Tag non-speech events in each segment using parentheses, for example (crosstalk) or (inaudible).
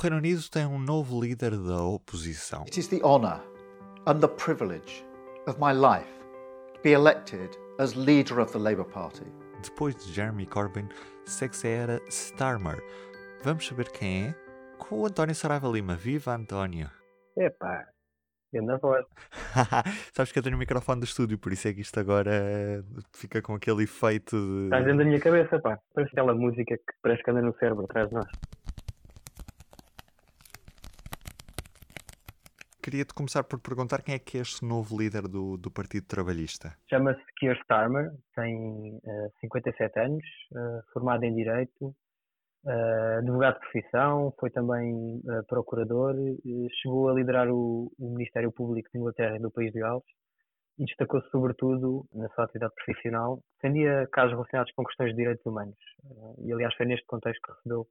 Reino Unido tem um novo líder da oposição. It is the honour and the privilege of my life to be elected as leader of the Labour Party. Depois de Jeremy Corbyn, segue-se a era Starmer. Vamos saber quem é? Com o António Saraiva Lima. Viva António! Epá, na voz. (laughs) Sabes que eu tenho o microfone do estúdio, por isso é que isto agora fica com aquele efeito de. Estás dentro da minha cabeça, pá. Parece aquela música que parece que anda no cérebro atrás de nós. Queria-te começar por perguntar quem é que é este novo líder do, do Partido Trabalhista. Chama-se Keir Starmer, tem uh, 57 anos, uh, formado em Direito, uh, advogado de profissão, foi também procurador, chegou a liderar o, o, Ministério Público de Inglaterra e do País de Gales e destacou-se sobretudo na sua atividade profissional. Defendia casos relacionados com questões de direitos humanos e, aliás, foi neste contexto que recebeu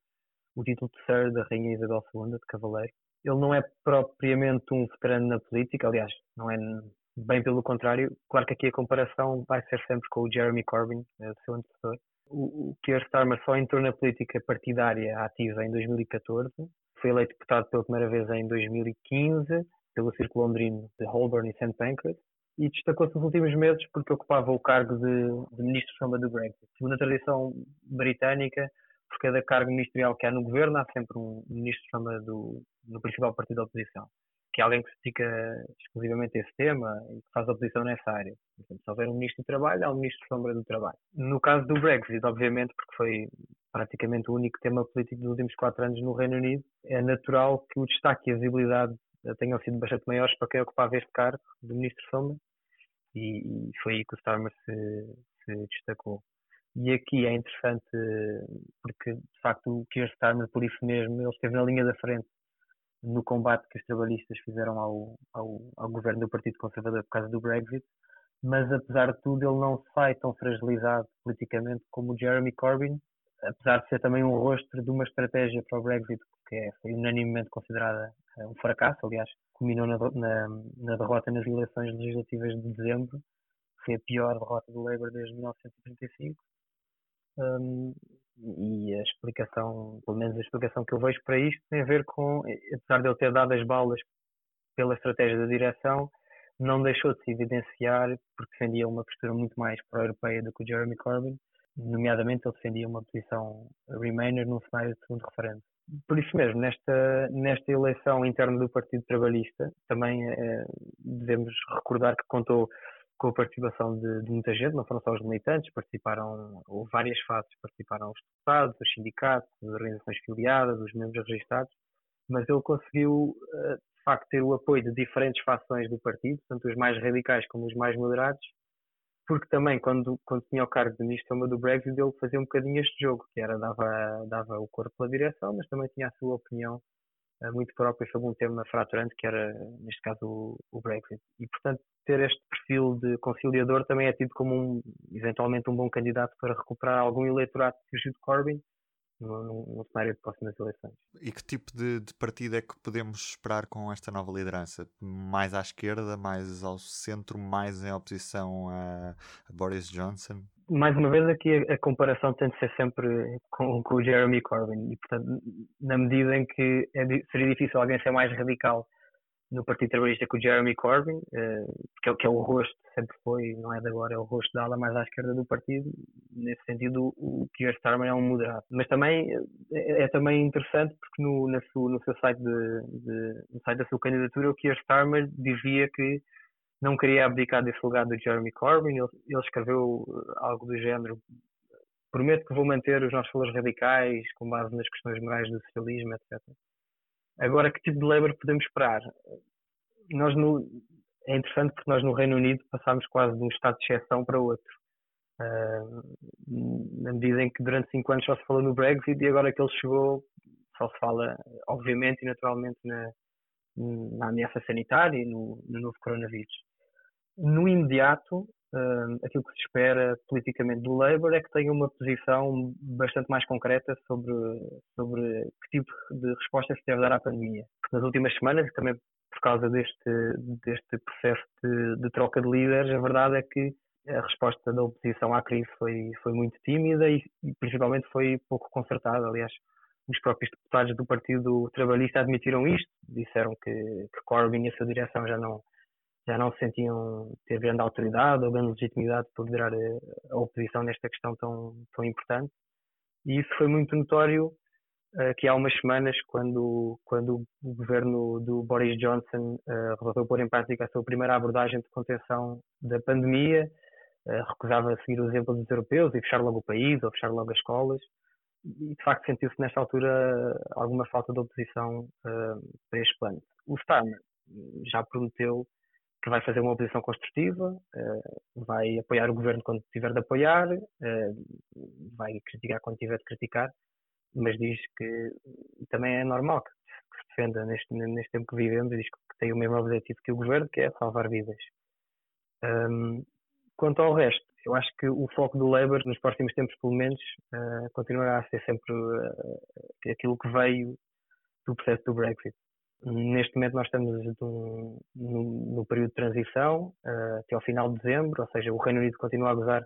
o título de Sir da Rainha Isabel II, de Cavaleiro ele não é propriamente um veterano na política, aliás, não é bem pelo contrário. Claro que aqui a comparação vai ser sempre com o Jeremy Corbyn, o seu antecessor. O, Keir Starmer só entrou na política partidária ativa em 2014, foi eleito deputado pela primeira vez em 2015 pelo Círculo Londrino de Holborn e St. Pancras e destacou-se nos últimos meses porque ocupava o cargo de, de ministro-sombra do Brexit. Segundo a tradição britânica, por cada cargo ministerial que há no governo, há sempre um ministro chama do, do principal partido da oposição, que é alguém que se dedica exclusivamente a esse tema e que faz oposição nessa área. Portanto, se houver um ministro do trabalho, há um ministro sombra do trabalho. No caso do Brexit, obviamente, porque foi praticamente o único tema político dos últimos quatro anos no Reino Unido, é natural que o destaque e a visibilidade tenham sido bastante maiores para quem ocupava este cargo do ministro sombra e, e foi aí que o Starmer se, se destacou. E aqui é interessante porque, de facto, o Keir Starmer, por isso mesmo, ele esteve na linha da frente no combate que os trabalhistas fizeram ao, ao, ao governo do Partido Conservador por causa do Brexit, mas apesar de tudo ele não sai tão fragilizado politicamente como Jeremy Corbyn, apesar de ser também um rosto de uma estratégia para o Brexit que é, foi unanimemente considerada eh, um fracasso, aliás, culminou na, na, na derrota nas eleições legislativas de dezembro, foi a pior derrota do Labour desde 1935, um, explicação, pelo menos a explicação que eu vejo para isto, tem a ver com, apesar de ele ter dado as balas pela estratégia da direção, não deixou de se evidenciar porque defendia uma postura muito mais pró-europeia do que o Jeremy Corbyn, nomeadamente ele defendia uma posição Remainer num cenário de segundo referente. Por isso mesmo, nesta, nesta eleição interna do Partido Trabalhista, também eh, devemos recordar que contou com a participação de, de, muita gente, não foram só os militantes, participaram, houve várias fases, participaram os deputados, os sindicatos, as organizações filiadas, os membros registados, mas ele conseguiu, eh, de facto, ter o apoio de diferentes fações do partido, tanto os mais radicais como os mais moderados, porque também, quando, quando tinha o cargo de ministro do Brexit, ele fazia um bocadinho este jogo, que era, dava, dava o corpo pela direção, mas também tinha a sua opinião muito própria sobre um tema fraturante, que era, neste caso, o, o Brexit. E, portanto, ter este perfil de conciliador também é tido como um, eventualmente um bom candidato para recuperar algum eleitorado que fugiu de Corbyn no, no, no, cenário de próximas eleições. E que tipo de, de, partido é que podemos esperar com esta nova liderança? Mais à esquerda, mais ao centro, mais em oposição a, a Boris Johnson? Mais uma vez aqui a, a comparação tem de ser sempre com, com, o Jeremy Corbyn e portanto na medida em que é, seria difícil alguém ser mais radical no Partido Trabalhista com o Jeremy Corbyn, uh, que, é, que é o rosto, sempre foi, não é de agora, é o rosto da ala mais à esquerda do partido. Nesse sentido, o Keir Starmer é um moderado. Mas também é, é também interessante porque no, na sua, no seu site, de, de, no site da sua candidatura, o Keir Starmer dizia que não queria abdicar desse lugar do Jeremy Corbyn. Ele, ele escreveu eh, algo do género prometo que vou manter os nossos valores radicais com base nas questões morais do socialismo, etc. Agora, que tipo de Labour podemos esperar? Nós no, é interessante porque nós no Reino Unido passámos quase de um estado de exceção para outro. Uh, na medida em que durante cinco anos só se falou no Brexit e agora que ele chegou só se fala, obviamente e naturalmente, na, na ameaça sanitária e no, no novo coronavírus. No imediato, uh, aquilo que se espera politicamente do Labour é que tenha uma posição bastante mais concreta sobre, sobre que tipo de resposta se deve dar à pandemia. Nas últimas semanas, também por causa deste, deste processo de, de, troca de líderes, a verdade é que a resposta da oposição à crise foi, foi muito tímida e, e principalmente foi pouco concertada. Aliás, os próprios deputados do Partido Trabalhista admitiram isto, disseram que, que Corbyn e a sua direção já não, já não se sentiam ter grande autoridade ou grande legitimidade para liderar a, oposição nesta questão tão, tão importante. E isso foi muito notório uh, que há umas semanas, quando, quando o governo do Boris Johnson uh, resolveu pôr em prática a sua primeira abordagem de contenção da pandemia, uh, recusava seguir o exemplo dos europeus e fechar logo o país ou fechar logo as escolas. E de facto sentiu-se nesta altura alguma falta de oposição para este plano. O Starmer já prometeu que vai fazer uma oposição construtiva, uh, vai apoiar o governo quando tiver de apoiar, uh, vai criticar quando tiver de criticar, mas diz que também é normal que, se defenda neste, neste tempo que vivemos, diz que tem o mesmo objetivo que o governo, que é salvar vidas. Quanto ao resto, eu acho que o foco do Labour, nos próximos tempos pelo menos, uh, continuará a ser sempre aquilo que veio do processo do Brexit Neste momento nós estamos no, no, período de transição uh, até ao final de dezembro, ou seja, o Reino Unido continua a gozar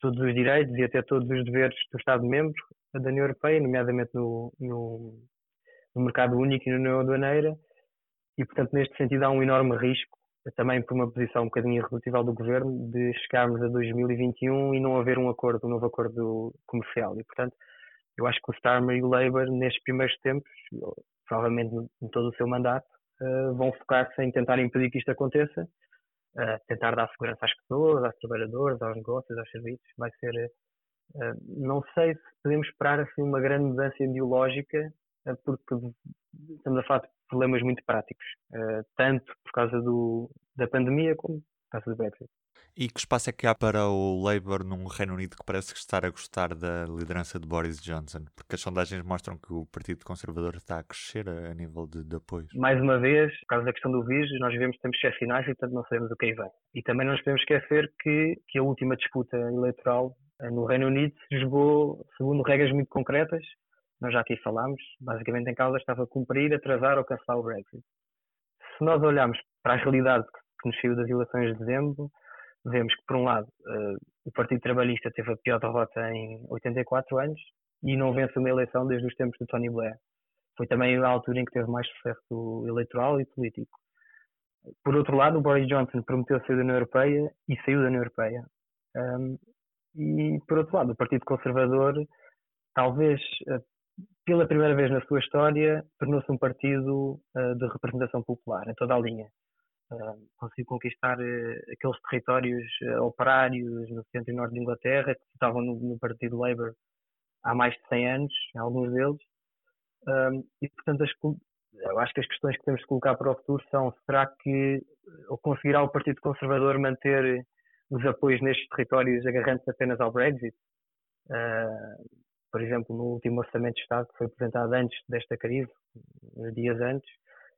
todos os direitos e até todos os deveres do Estado-membro da União Europeia, nomeadamente no, no, no mercado único e na União Aduaneira, e portanto neste sentido há um enorme risco, também por uma posição um bocadinho irredutível do Governo, de chegarmos a 2021 e não haver um acordo, um novo acordo comercial. E portanto eu acho que o Starmer e o Labour nestes primeiros tempos provavelmente em todo o seu mandato, uh, vão focar-se em tentar impedir que isto aconteça, uh, tentar dar segurança às pessoas, aos trabalhadores, aos negócios, aos serviços. Vai ser, uh, não sei se podemos esperar assim uma grande mudança ideológica, porque estamos a falar de problemas muito práticos, tanto por causa do, da pandemia como por causa do Brexit. E que espaço é que há para o Labour num Reino Unido que parece estar a gostar da liderança de Boris Johnson? Porque as sondagens mostram que o Partido Conservador está a crescer a, nível de, de apoio. Mais uma vez, por causa da questão do vírus, nós vivemos tempos excepcionais e, portanto, não sabemos o que aí vem. E também não nos podemos esquecer que, que a última disputa eleitoral eh, no Reino Unido se jogou segundo regras muito concretas. Nós já aqui falámos. Basicamente, em causa estava cumprir, atrasar ou cancelar o Brexit. Se nós olharmos para a realidade que nos saiu das eleições de dezembro, vemos que, por um lado, uh, o Partido Trabalhista teve a pior derrota em 84 anos e não vence uma eleição desde os tempos de Tony Blair. Foi também a altura em que teve mais sucesso eleitoral e político. Por outro lado, o Boris Johnson prometeu sair da União Europeia e saiu da União Europeia. E, por outro lado, o Partido Conservador, talvez uh, pela primeira vez na sua história, tornou-se um partido uh, de representação popular em toda a linha conseguiu conquistar uh, aqueles territórios uh, operários no centro e norte de Inglaterra que estavam no, no, Partido Labour há mais de 100 anos, alguns deles. E, portanto, as, eu acho que as questões que temos de colocar para o futuro são: será que ou conseguirá o Partido Conservador manter os apoios nestes territórios agarrando-se apenas ao Brexit? Uh, por exemplo, no último Orçamento de Estado que foi apresentado antes desta crise, dias antes,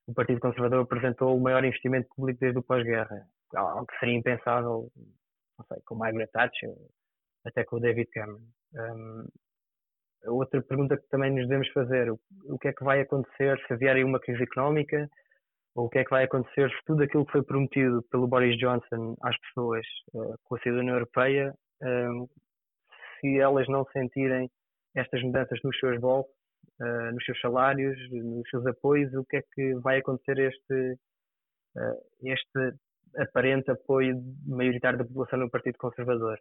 o Partido Conservador apresentou o maior investimento público desde o pós-guerra, algo que seria impensável, não sei, com Margaret Thatcher, até com o David Cameron. Um, outra pergunta que também nos devemos fazer, o, o que é que vai acontecer se vier aí uma crise económica, ou o que é que vai acontecer se tudo aquilo que foi prometido pelo Boris Johnson às pessoas uh, com a cidadania europeia, um, se elas não sentirem estas mudanças nos seus bolsos, uh, nos seus salários, nos seus apoios, o que é que vai acontecer este, uh, este aparente apoio maioritário da população no Partido Conservador.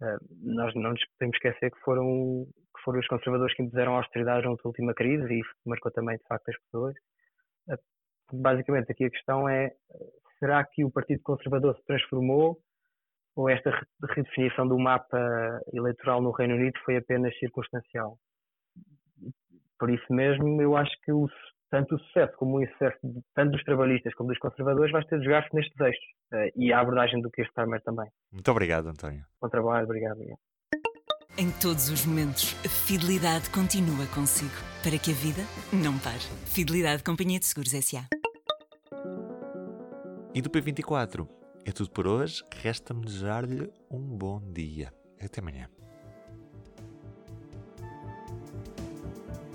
Uh, nós não nos podemos esquecer que foram, que foram os conservadores que impuseram a austeridade à última crise e marcou também, de facto, as pessoas. basicamente, aqui a questão é: será que o Partido Conservador se transformou ou esta redefinição do mapa eleitoral no Reino Unido foi apenas circunstancial? Por isso mesmo, eu acho que o, tanto o sucesso como o insucesso de, tanto dos trabalhistas como dos conservadores vai ser desgaste nestes eixos uh, e a abordagem do Keir Starmer também. Muito obrigado, António. Bom trabalho, obrigado. obrigado. Em todos os momentos, a fidelidade continua consigo, para que a vida não pare. Fidelidade Companhia de Seguros S.A. E do P24? É tudo por hoje. Resta-me desejar-lhe um bom dia. Até amanhã.